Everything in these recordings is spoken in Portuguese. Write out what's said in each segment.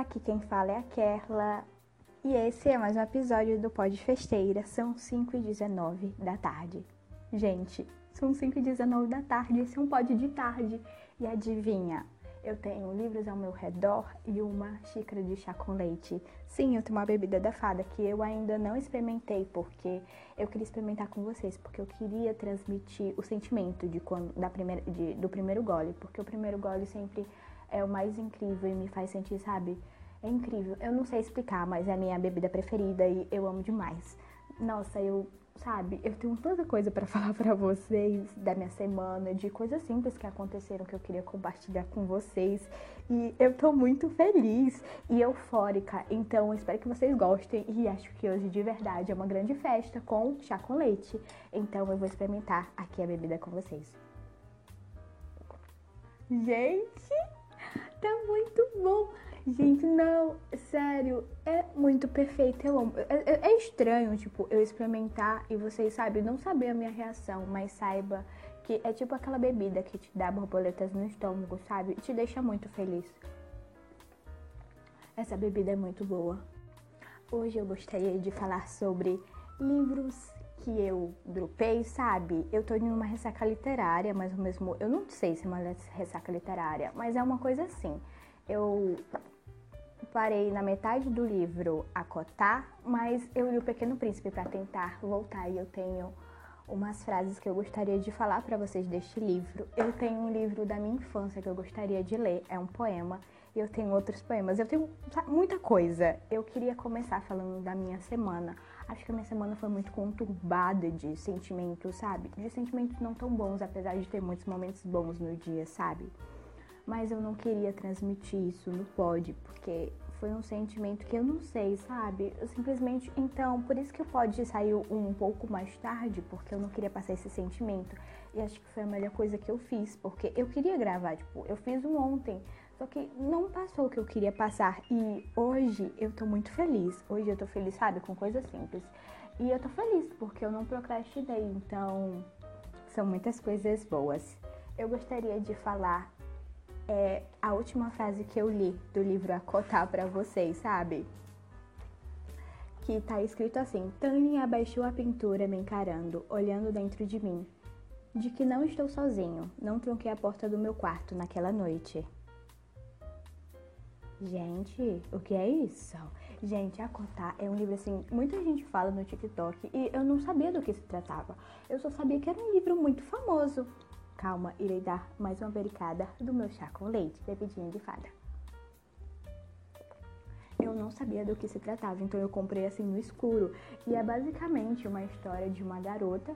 Aqui quem fala é a Kerla e esse é mais um episódio do Pod Festeira. São 5 e 19 da tarde. Gente, são 5 e 19 da tarde, esse é um pod de tarde. E adivinha, eu tenho livros ao meu redor e uma xícara de chá com leite. Sim, eu tenho uma bebida da fada que eu ainda não experimentei porque eu queria experimentar com vocês, porque eu queria transmitir o sentimento de quando da primeira de, do primeiro gole, porque o primeiro gole sempre é o mais incrível e me faz sentir, sabe? É incrível. Eu não sei explicar, mas é a minha bebida preferida e eu amo demais. Nossa, eu, sabe, eu tenho tanta coisa para falar para vocês da minha semana, de coisas simples que aconteceram que eu queria compartilhar com vocês. E eu tô muito feliz e eufórica. Então, eu espero que vocês gostem e acho que hoje de verdade é uma grande festa com chá com leite. Então, eu vou experimentar aqui a bebida com vocês. Gente, tá muito bom. Gente, não, sério, é muito perfeito. É, é, é, estranho, tipo, eu experimentar e vocês, sabe, não saber a minha reação, mas saiba que é tipo aquela bebida que te dá borboletas no estômago, sabe? E te deixa muito feliz. Essa bebida é muito boa. Hoje eu gostaria de falar sobre livros que eu dropei, sabe? Eu tô em uma ressaca literária, mas o mesmo. Eu não sei se é uma ressaca literária, mas é uma coisa assim. Eu parei na metade do livro a cotar, mas eu li O Pequeno Príncipe para tentar voltar e eu tenho umas frases que eu gostaria de falar para vocês deste livro. Eu tenho um livro da minha infância que eu gostaria de ler, é um poema, e eu tenho outros poemas. Eu tenho muita coisa. Eu queria começar falando da minha semana. Acho que a minha semana foi muito conturbada de sentimentos, sabe? De sentimentos não tão bons, apesar de ter muitos momentos bons no dia, sabe? Mas eu não queria transmitir isso no pod, porque foi um sentimento que eu não sei, sabe? Eu simplesmente. Então, por isso que o pod saiu um pouco mais tarde, porque eu não queria passar esse sentimento. E acho que foi a melhor coisa que eu fiz, porque eu queria gravar, tipo, eu fiz um ontem, só que não passou o que eu queria passar. E hoje eu tô muito feliz. Hoje eu tô feliz, sabe? Com coisas simples. E eu tô feliz porque eu não procrastinei. Então, são muitas coisas boas. Eu gostaria de falar é, a última frase que eu li do livro Acotar para vocês, sabe? Que tá escrito assim: Tânia abaixou a pintura me encarando, olhando dentro de mim. De que não estou sozinho, não tronquei a porta do meu quarto naquela noite. Gente, o que é isso? Gente, Acotar é um livro assim, muita gente fala no TikTok e eu não sabia do que se tratava. Eu só sabia que era um livro muito famoso. Calma, irei dar mais uma bericada do meu chá com leite, bebidinha de fada. Eu não sabia do que se tratava, então eu comprei assim no escuro. E é basicamente uma história de uma garota.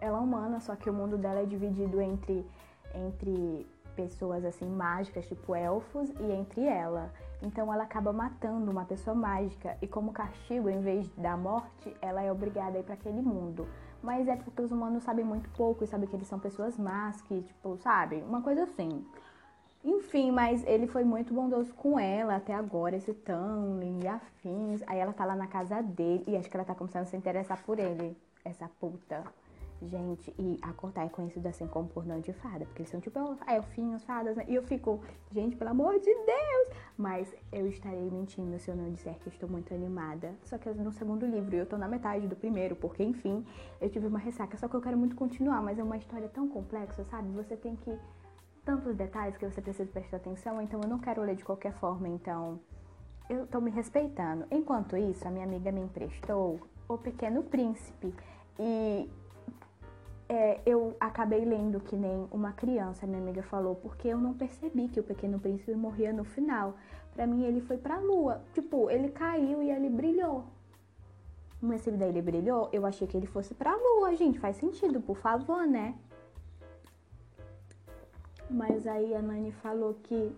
Ela é humana, só que o mundo dela é dividido entre, entre pessoas assim mágicas, tipo elfos, e entre ela. Então ela acaba matando uma pessoa mágica e como castigo, em vez da morte, ela é obrigada a ir para aquele mundo. Mas é porque os humanos sabem muito pouco e sabem que eles são pessoas más, que tipo, sabe? Uma coisa assim. Enfim, mas ele foi muito bondoso com ela até agora, esse Tanlin e afins. Aí ela tá lá na casa dele e acho que ela tá começando a se interessar por ele, essa puta. Gente, e a Cortar é conhecida assim como pornô de fada, porque eles são tipo elfinhos, fadas, né? E eu fico, gente, pelo amor de Deus! Mas eu estarei mentindo se eu não disser que estou muito animada. Só que no segundo livro, eu tô na metade do primeiro, porque enfim, eu tive uma ressaca. Só que eu quero muito continuar, mas é uma história tão complexa, sabe? Você tem que. Tantos detalhes que você precisa prestar atenção, então eu não quero ler de qualquer forma, então. Eu tô me respeitando. Enquanto isso, a minha amiga me emprestou O Pequeno Príncipe. E é, eu acabei lendo que nem uma criança, minha amiga falou, porque eu não percebi que o Pequeno Príncipe morria no final. Para mim, ele foi pra lua. Tipo, ele caiu e ele brilhou. Mas se daí ele brilhou, eu achei que ele fosse pra lua, gente. Faz sentido, por favor, né? Mas aí a Nani falou que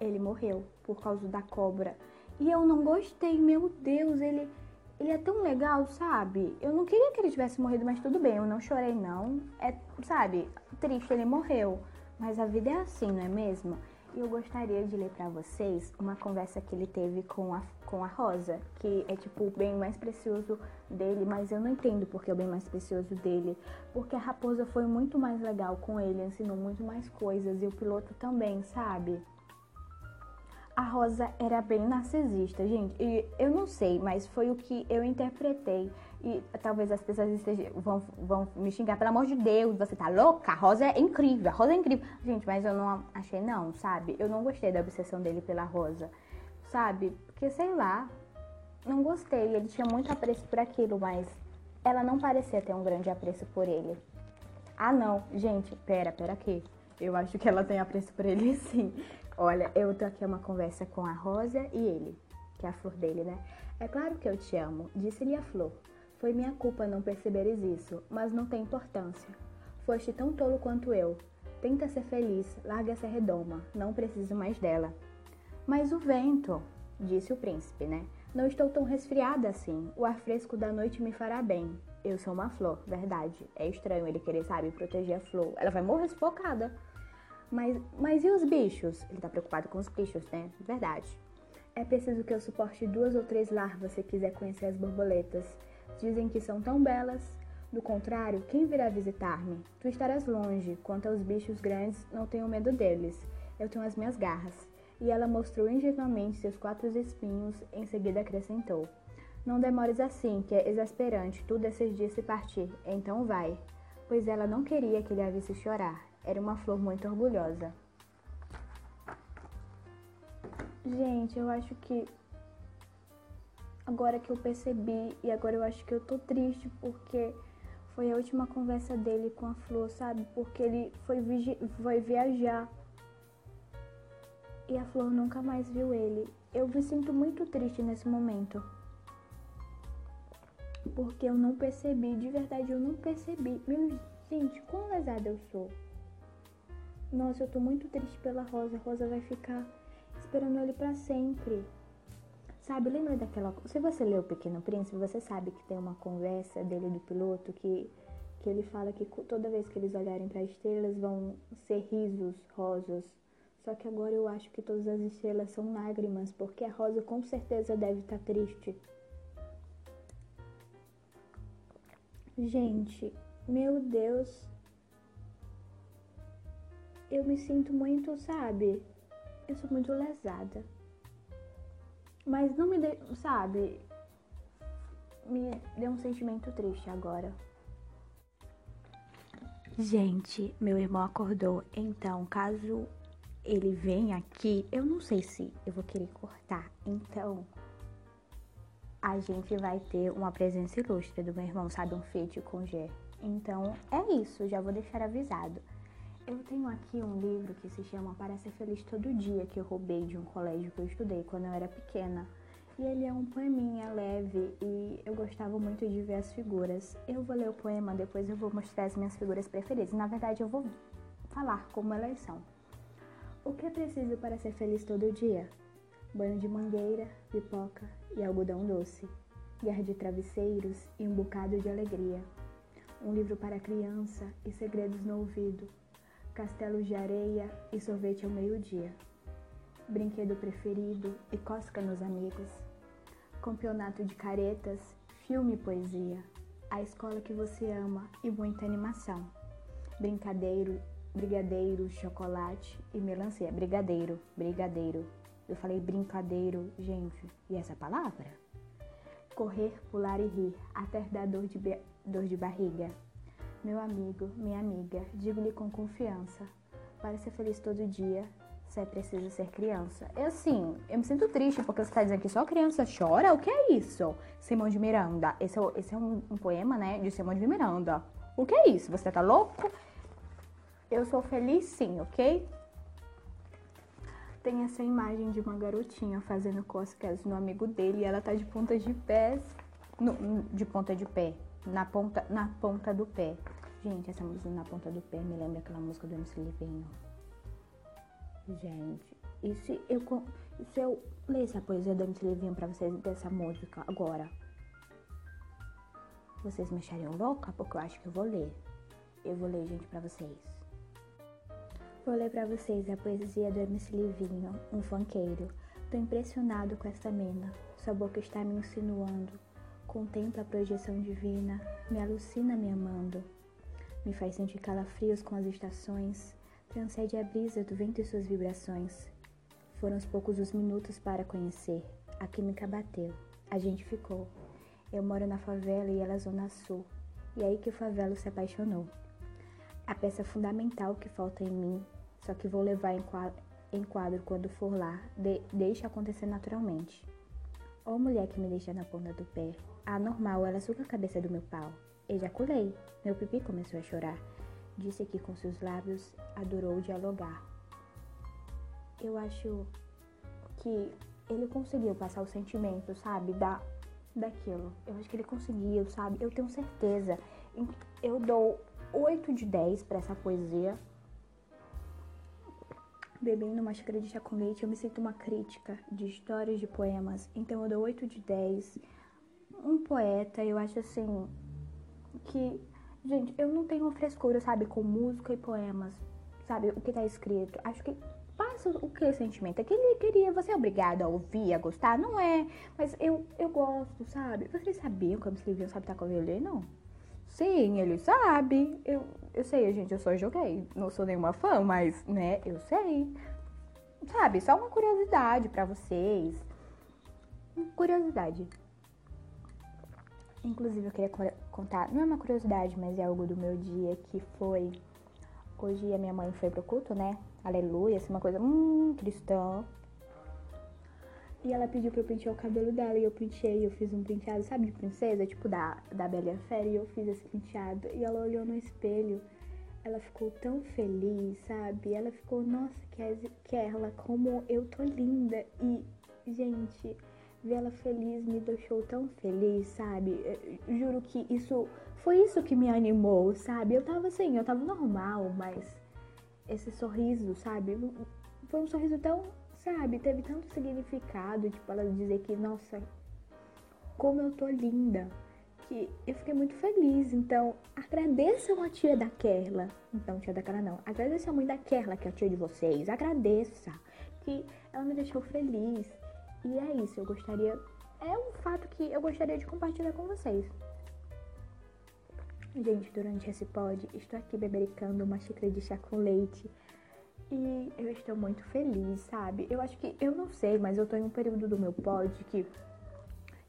ele morreu por causa da cobra. E eu não gostei, meu Deus, ele ele é tão legal, sabe? Eu não queria que ele tivesse morrido, mas tudo bem, eu não chorei não. É, sabe, triste, ele morreu. Mas a vida é assim, não é mesmo? E eu gostaria de ler para vocês uma conversa que ele teve com a, com a Rosa, que é tipo o bem mais precioso dele, mas eu não entendo porque é o bem mais precioso dele. Porque a raposa foi muito mais legal com ele, ensinou muito mais coisas, e o piloto também, sabe? A Rosa era bem narcisista, gente. E eu não sei, mas foi o que eu interpretei. E talvez as pessoas estejam, vão, vão me xingar. Pelo amor de Deus, você tá louca? A Rosa é incrível, a Rosa é incrível. Gente, mas eu não achei não, sabe? Eu não gostei da obsessão dele pela Rosa, sabe? Porque, sei lá, não gostei. Ele tinha muito apreço por aquilo, mas ela não parecia ter um grande apreço por ele. Ah, não. Gente, pera, pera aqui. Eu acho que ela tem apreço por ele sim. Olha, eu tô aqui uma conversa com a Rosa e ele, que é a flor dele, né? É claro que eu te amo, disse-lhe a flor. Foi minha culpa não perceberes isso, mas não tem importância. Foste tão tolo quanto eu. Tenta ser feliz, larga essa redoma, não preciso mais dela. Mas o vento, disse o príncipe, né? Não estou tão resfriada assim. O ar fresco da noite me fará bem. Eu sou uma flor, verdade. É estranho ele querer, sabe, proteger a flor. Ela vai morrer sufocada. Mas, mas e os bichos? Ele tá preocupado com os bichos, né? Verdade. É preciso que eu suporte duas ou três larvas se quiser conhecer as borboletas. Dizem que são tão belas. Do contrário, quem virá visitar-me? Tu estarás longe. Quanto aos bichos grandes, não tenho medo deles. Eu tenho as minhas garras. E ela mostrou ingenuamente seus quatro espinhos, em seguida acrescentou. Não demores assim, que é exasperante tu decidir se partir, então vai. Pois ela não queria que ele a visse chorar. Era uma flor muito orgulhosa. Gente, eu acho que agora que eu percebi e agora eu acho que eu tô triste porque foi a última conversa dele com a flor, sabe? Porque ele foi, foi viajar e a flor nunca mais viu ele. Eu me sinto muito triste nesse momento. Porque eu não percebi, de verdade eu não percebi. Meu, gente, quão lesada eu sou. Nossa, eu tô muito triste pela Rosa. A Rosa vai ficar esperando ele para sempre. Sabe, lembra daquela. Se você leu O Pequeno Príncipe, você sabe que tem uma conversa dele do piloto que, que ele fala que toda vez que eles olharem para as estrelas vão ser risos rosas só que agora eu acho que todas as estrelas são lágrimas, porque a Rosa com certeza deve estar tá triste. Gente, meu Deus. Eu me sinto muito, sabe? Eu sou muito lesada. Mas não me deu, sabe? Me deu um sentimento triste agora. Gente, meu irmão acordou. Então, caso ele vem aqui, eu não sei se eu vou querer cortar. Então, a gente vai ter uma presença ilustre do meu irmão, sabe? Um feat com G. Então, é isso, já vou deixar avisado. Eu tenho aqui um livro que se chama Para Ser Feliz Todo Dia, que eu roubei de um colégio que eu estudei quando eu era pequena. E ele é um poeminha leve e eu gostava muito de ver as figuras. Eu vou ler o poema, depois eu vou mostrar as minhas figuras preferidas. Na verdade, eu vou falar como elas são. O que é preciso para ser feliz todo dia? Banho de mangueira, pipoca e algodão doce, guerra de travesseiros e um bocado de alegria, um livro para criança e segredos no ouvido, castelos de areia e sorvete ao meio-dia, brinquedo preferido e cosca nos amigos, campeonato de caretas, filme e poesia, a escola que você ama e muita animação, brincadeiro brigadeiro, chocolate e melancia. Brigadeiro, brigadeiro. Eu falei brincadeiro, gente. E essa palavra? Correr, pular e rir, até dar dor de, dor de barriga. Meu amigo, minha amiga, digo-lhe com confiança. Para ser feliz todo dia, você preciso ser criança. É assim, eu me sinto triste porque você está dizendo que só criança chora? O que é isso? Simão de Miranda. Esse é, esse é um, um poema, né, de Simão de Miranda. O que é isso? Você tá louco? Eu sou feliz sim, ok? Tem essa imagem de uma garotinha fazendo cosquetas no amigo dele e ela tá de ponta de pés. No, de ponta de pé. Na ponta, na ponta do pé. Gente, essa música na ponta do pé me lembra aquela música do MC Livinho. Gente, e se eu, se eu lesse a poesia do MC Livinho pra vocês dessa música agora? Vocês me achariam louca? Porque eu acho que eu vou ler. Eu vou ler, gente, pra vocês. Vou ler para vocês a poesia do MC Livinho, um funkeiro. Tô impressionado com essa mina, sua boca está me insinuando. Contempla a projeção divina, me alucina me amando. Me faz sentir calafrios com as estações, transcende a brisa do vento e suas vibrações. Foram os poucos os minutos para conhecer. A química bateu. A gente ficou. Eu moro na favela e ela é zona sul. E aí que o favelo se apaixonou. A peça fundamental que falta em mim, só que vou levar em quadro, em quadro quando for lá, de, deixa acontecer naturalmente. Ó oh, mulher que me deixa na ponta do pé. Ah, normal, ela suga a cabeça do meu pau. Ejaculei. Meu pipi começou a chorar. Disse que com seus lábios adorou dialogar. Eu acho que ele conseguiu passar o sentimento, sabe? Da, daquilo. Eu acho que ele conseguiu, sabe? Eu tenho certeza. Eu dou 8 de 10 para essa poesia. Bebendo uma xícara de chá com leite, eu me sinto uma crítica de histórias de poemas. Então eu dou 8 de 10. Um poeta, eu acho assim que, gente, eu não tenho frescura, sabe, com música e poemas, sabe, o que tá escrito. Acho que passa o que sentimento? É que ele queria, você é obrigado a ouvir, a gostar? Não é, mas eu, eu gosto, sabe? Vocês sabiam que o MC Livinho sabe com violino? Não. Sim, ele sabe. Eu, eu sei, gente, eu só joguei. Não sou nenhuma fã, mas, né, eu sei. Sabe, só uma curiosidade para vocês. Curiosidade. Inclusive, eu queria contar, não é uma curiosidade, mas é algo do meu dia que foi. Hoje a minha mãe foi pro culto, né? Aleluia, assim, uma coisa, hum, cristã. E ela pediu pra eu pentear o cabelo dela e eu penteei, eu fiz um penteado, sabe, de princesa, tipo da, da Bela e Fera, e eu fiz esse penteado. E ela olhou no espelho, ela ficou tão feliz, sabe? Ela ficou, nossa, que ela, como eu tô linda. E, gente, ver ela feliz me deixou tão feliz, sabe? Eu juro que isso foi isso que me animou, sabe? Eu tava assim, eu tava normal, mas esse sorriso, sabe? Foi um sorriso tão, sabe? Teve tanto significado, tipo, ela dizer que, nossa, como eu tô linda, que eu fiquei muito feliz. Então, agradeçam a tia da Kerla. Então, tia da Kerla não. Agradeça a mãe da Kerla, que é a tia de vocês. Agradeça que ela me deixou feliz. E é isso, eu gostaria. É um fato que eu gostaria de compartilhar com vocês. Gente, durante esse pod, estou aqui bebericando uma xícara de chá com leite. E eu estou muito feliz, sabe? Eu acho que, eu não sei, mas eu tô em um período do meu pod que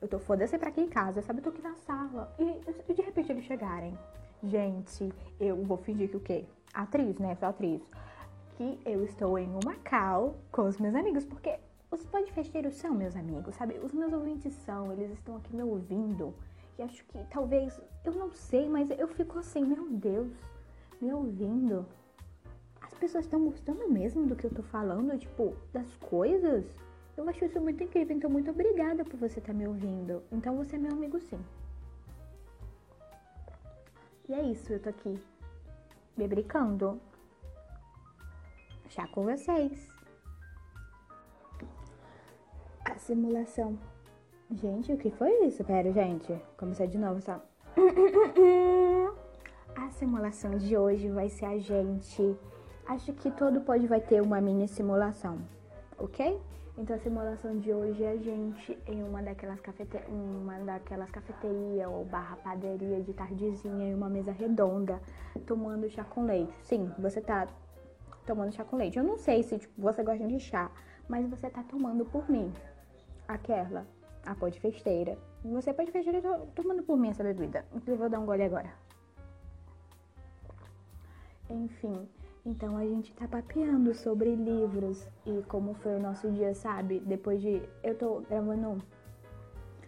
eu tô foda-se pra aqui em casa, sabe? Eu tô aqui na sala. E, de repente eles chegarem. Gente, eu vou fingir que o quê? Atriz, né? Sou atriz. Que eu estou em uma cal com os meus amigos, porque os podcasteiros são meus amigos, sabe? Os meus ouvintes são, eles estão aqui me ouvindo. E acho que talvez, eu não sei, mas eu fico assim, meu Deus, me ouvindo. As pessoas estão gostando mesmo do que eu tô falando, tipo, das coisas. Eu acho isso muito incrível, então muito obrigada por você estar tá me ouvindo. Então você é meu amigo sim. E é isso, eu tô aqui me brincando. Já com vocês simulação. Gente, o que foi isso? Pera, gente. Começar de novo, só. A simulação de hoje vai ser a gente. Acho que todo pode vai ter uma mini simulação, ok? Então a simulação de hoje é a gente em uma daquelas, cafete... uma daquelas cafeterias ou barra padaria de tardezinha em uma mesa redonda, tomando chá com leite. Sim, você tá tomando chá com leite. Eu não sei se tipo, você gosta de chá, mas você tá tomando por mim aquela, a pó de festeira. Você pode festeira tomando por mim essa bebida. Inclusive, vou dar um gole agora. Enfim, então a gente tá papeando sobre livros e como foi o nosso dia, sabe? Depois de. Eu tô gravando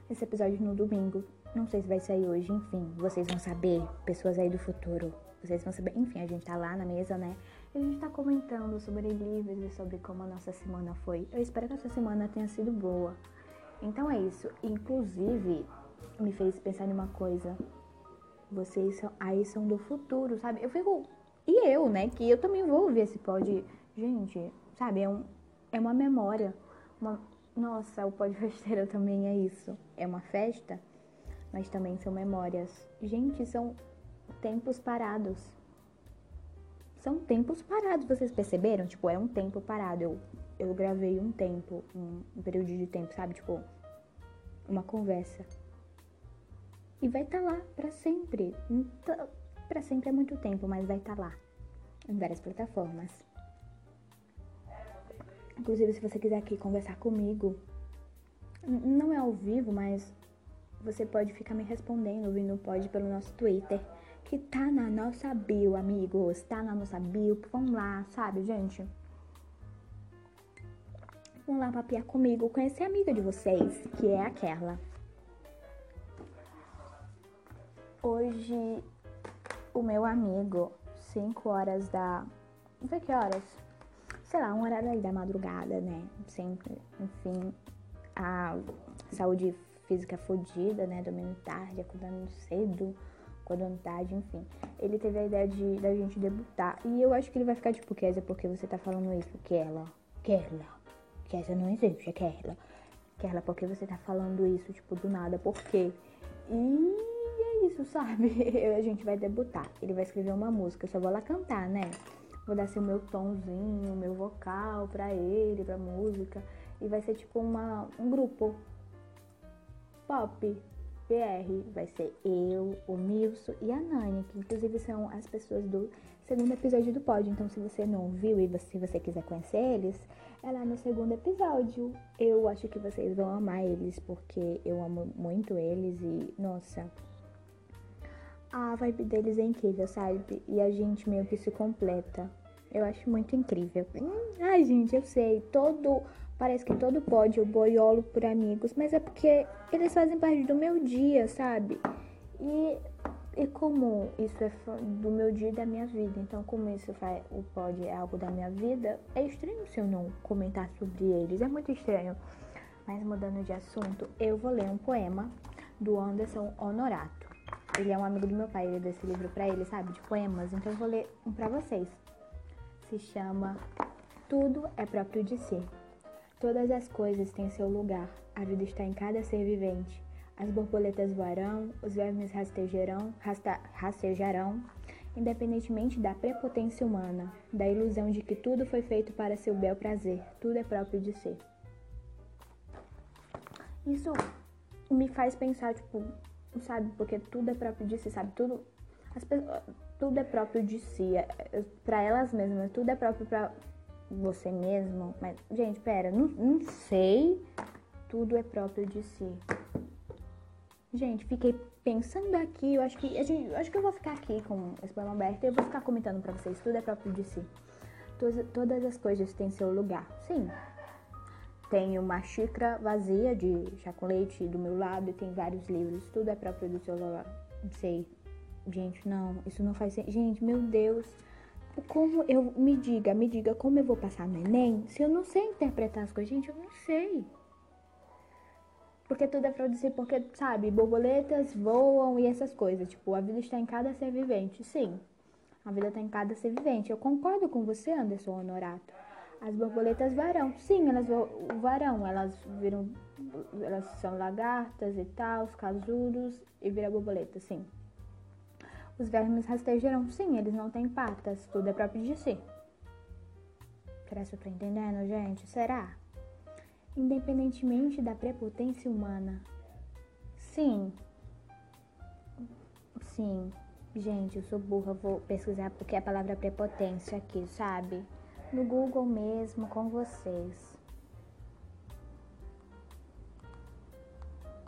esse episódio no domingo. Não sei se vai sair hoje, enfim. Vocês vão saber, pessoas aí do futuro. Vocês vão saber. Enfim, a gente tá lá na mesa, né? A gente tá comentando sobre livros e sobre como a nossa semana foi. Eu espero que essa semana tenha sido boa. Então é isso. Inclusive, me fez pensar em uma coisa. Vocês são, aí são do futuro, sabe? Eu fico. E eu, né? Que eu também vou ouvir esse pod. Gente, sabe? É, um, é uma memória. Uma, nossa, o pod festeiro também é isso. É uma festa, mas também são memórias. Gente, são tempos parados. São tempos parados, vocês perceberam? Tipo, é um tempo parado. Eu eu gravei um tempo, um, um período de tempo, sabe? Tipo, uma conversa. E vai estar tá lá para sempre. Então, para sempre é muito tempo, mas vai estar tá lá em várias plataformas. Inclusive, se você quiser aqui conversar comigo, não é ao vivo, mas você pode ficar me respondendo vindo pode pelo nosso Twitter, que tá na nossa bio, amigos. Tá na nossa bio. Vamos lá, sabe, gente? Vamos lá papiar comigo, conhecer a amiga de vocês, que é aquela. Hoje, o meu amigo, 5 horas da. Não sei que horas. Sei lá, um horário aí da madrugada, né? Sempre, enfim, a saúde física fodida, né? Dormindo tarde, acordando cedo, acordando tarde, enfim. Ele teve a ideia de da gente debutar. E eu acho que ele vai ficar tipo, Kézia, porque você tá falando isso? Kerla. Kerla. Kézia não existe, é Kerla. Kerla, porque você tá falando isso, tipo, do nada, por quê? E é isso, sabe? a gente vai debutar. Ele vai escrever uma música, eu só vou lá cantar, né? Vou dar assim o meu tomzinho, o meu vocal pra ele, pra música. E vai ser tipo uma, um grupo pop BR. Vai ser eu, o Milson e a Nani, que inclusive são as pessoas do segundo episódio do pod. Então, se você não viu e se você quiser conhecer eles, é lá no segundo episódio. Eu acho que vocês vão amar eles, porque eu amo muito eles e, nossa, a vibe deles é incrível, sabe? E a gente meio que se completa. Eu acho muito incrível. Hum, ai, gente, eu sei, todo Parece que todo pode eu boiolo por amigos, mas é porque eles fazem parte do meu dia, sabe? E, e como isso é do meu dia e da minha vida, então como isso faz, o pode é algo da minha vida, é estranho se eu não comentar sobre eles, é muito estranho. Mas mudando de assunto, eu vou ler um poema do Anderson Honorato. Ele é um amigo do meu pai, ele deu esse livro pra ele, sabe, de poemas, então eu vou ler um pra vocês. Se chama Tudo é próprio de si. Todas as coisas têm seu lugar, a vida está em cada ser vivente. As borboletas voarão, os vermes rastejarão, rasta, rastejarão, independentemente da prepotência humana, da ilusão de que tudo foi feito para seu bel prazer, tudo é próprio de si. Isso me faz pensar, tipo, sabe, porque tudo é próprio de si, sabe? Tudo, as, tudo é próprio de si, é, é, para elas mesmas, tudo é próprio para você mesmo. Mas, gente, pera, não, não sei. Tudo é próprio de si. Gente, fiquei pensando aqui, eu acho que a gente, eu acho que eu vou ficar aqui com esse poema aberto e eu vou ficar comentando para vocês. Tudo é próprio de si. Todas, todas as coisas têm seu lugar. Sim. Tem uma xícara vazia de chá com leite do meu lado e tem vários livros. Tudo é próprio do seu lugar. Não sei. Gente, não, isso não faz sentido. Gente, meu Deus como eu me diga, me diga como eu vou passar no Enem se eu não sei interpretar as coisas, gente, eu não sei. Porque tudo é produzir, porque, sabe, borboletas voam e essas coisas. Tipo, a vida está em cada ser vivente. Sim, a vida está em cada ser vivente. Eu concordo com você, Anderson Honorato. As borboletas varão. Sim, elas varão. Elas viram. Elas são lagartas e tal, os casulos e vira borboleta, sim. Os vermes rastejarão. Sim, eles não têm patas. Tudo é próprio de si. Será que eu tô entendendo, gente? Será? Independentemente da prepotência humana. Sim. Sim. Gente, eu sou burra, vou pesquisar porque a palavra prepotência aqui, sabe? No Google mesmo, com vocês.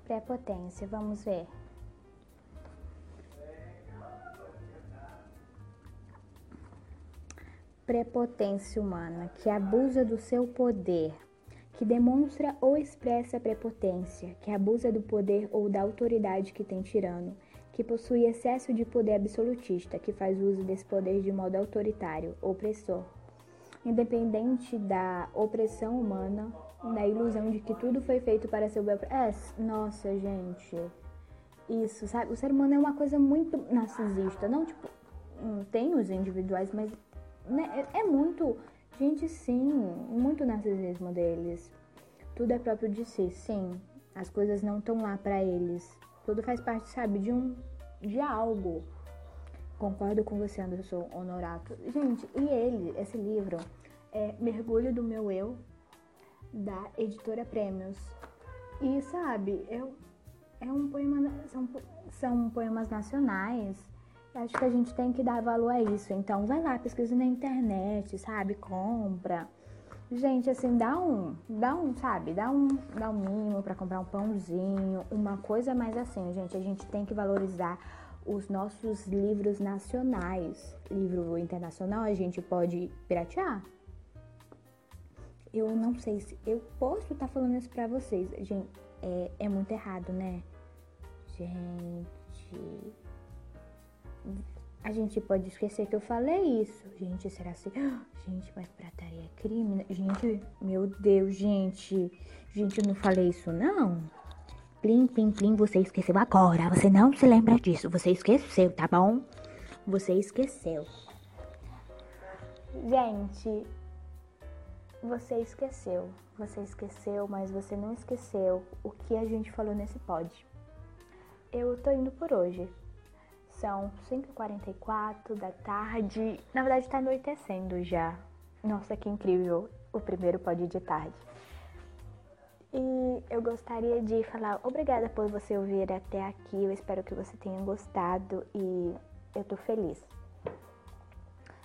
Prepotência, vamos ver. Prepotência humana, que abusa do seu poder, que demonstra ou expressa prepotência, que abusa do poder ou da autoridade que tem tirano, que possui excesso de poder absolutista, que faz uso desse poder de modo autoritário, opressor. Independente da opressão humana, da ilusão de que tudo foi feito para seu bel. É, nossa, gente. Isso, sabe? O ser humano é uma coisa muito narcisista. Não, tipo, hum, tem os individuais, mas né, é, é muito. Gente, sim, muito narcisismo deles. Tudo é próprio de si, sim. As coisas não estão lá para eles. Tudo faz parte, sabe, de um. de algo. Concordo com você, Anderson Honorato. Gente, e ele, esse livro, é Mergulho do Meu Eu, da editora Prêmios. E sabe, eu, é um poema. São, são poemas nacionais Acho que a gente tem que dar valor a isso. Então, vai lá, pesquisa na internet, sabe? Compra. Gente, assim, dá um, dá um, sabe? Dá um, dá um mínimo para comprar um pãozinho, uma coisa mais assim, gente. A gente tem que valorizar os nossos livros nacionais. Livro internacional a gente pode piratear. Eu não sei se eu posso estar tá falando isso pra vocês. Gente, é, é muito errado, né? Gente. A gente pode esquecer que eu falei isso. Gente, será assim? Gente, mas prataria é crime? Né? Gente, meu Deus, gente. Gente, eu não falei isso, não. Plim, plim, plim, você esqueceu agora. Você não se lembra disso. Você esqueceu, tá bom? Você esqueceu. Gente, você esqueceu. Você esqueceu, mas você não esqueceu o que a gente falou nesse pod. Eu tô indo por hoje. São 5h44 da tarde. Na verdade, tá anoitecendo já. Nossa, que incrível. O primeiro pode de tarde. E eu gostaria de falar obrigada por você ouvir até aqui. Eu espero que você tenha gostado e eu tô feliz.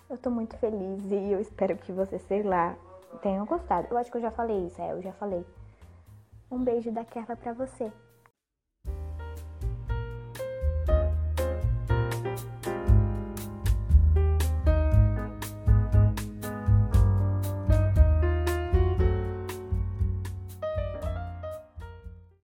Eu tô muito feliz e eu espero que você, sei lá, tenha gostado. Eu acho que eu já falei isso, é, eu já falei. Um beijo daquela pra você.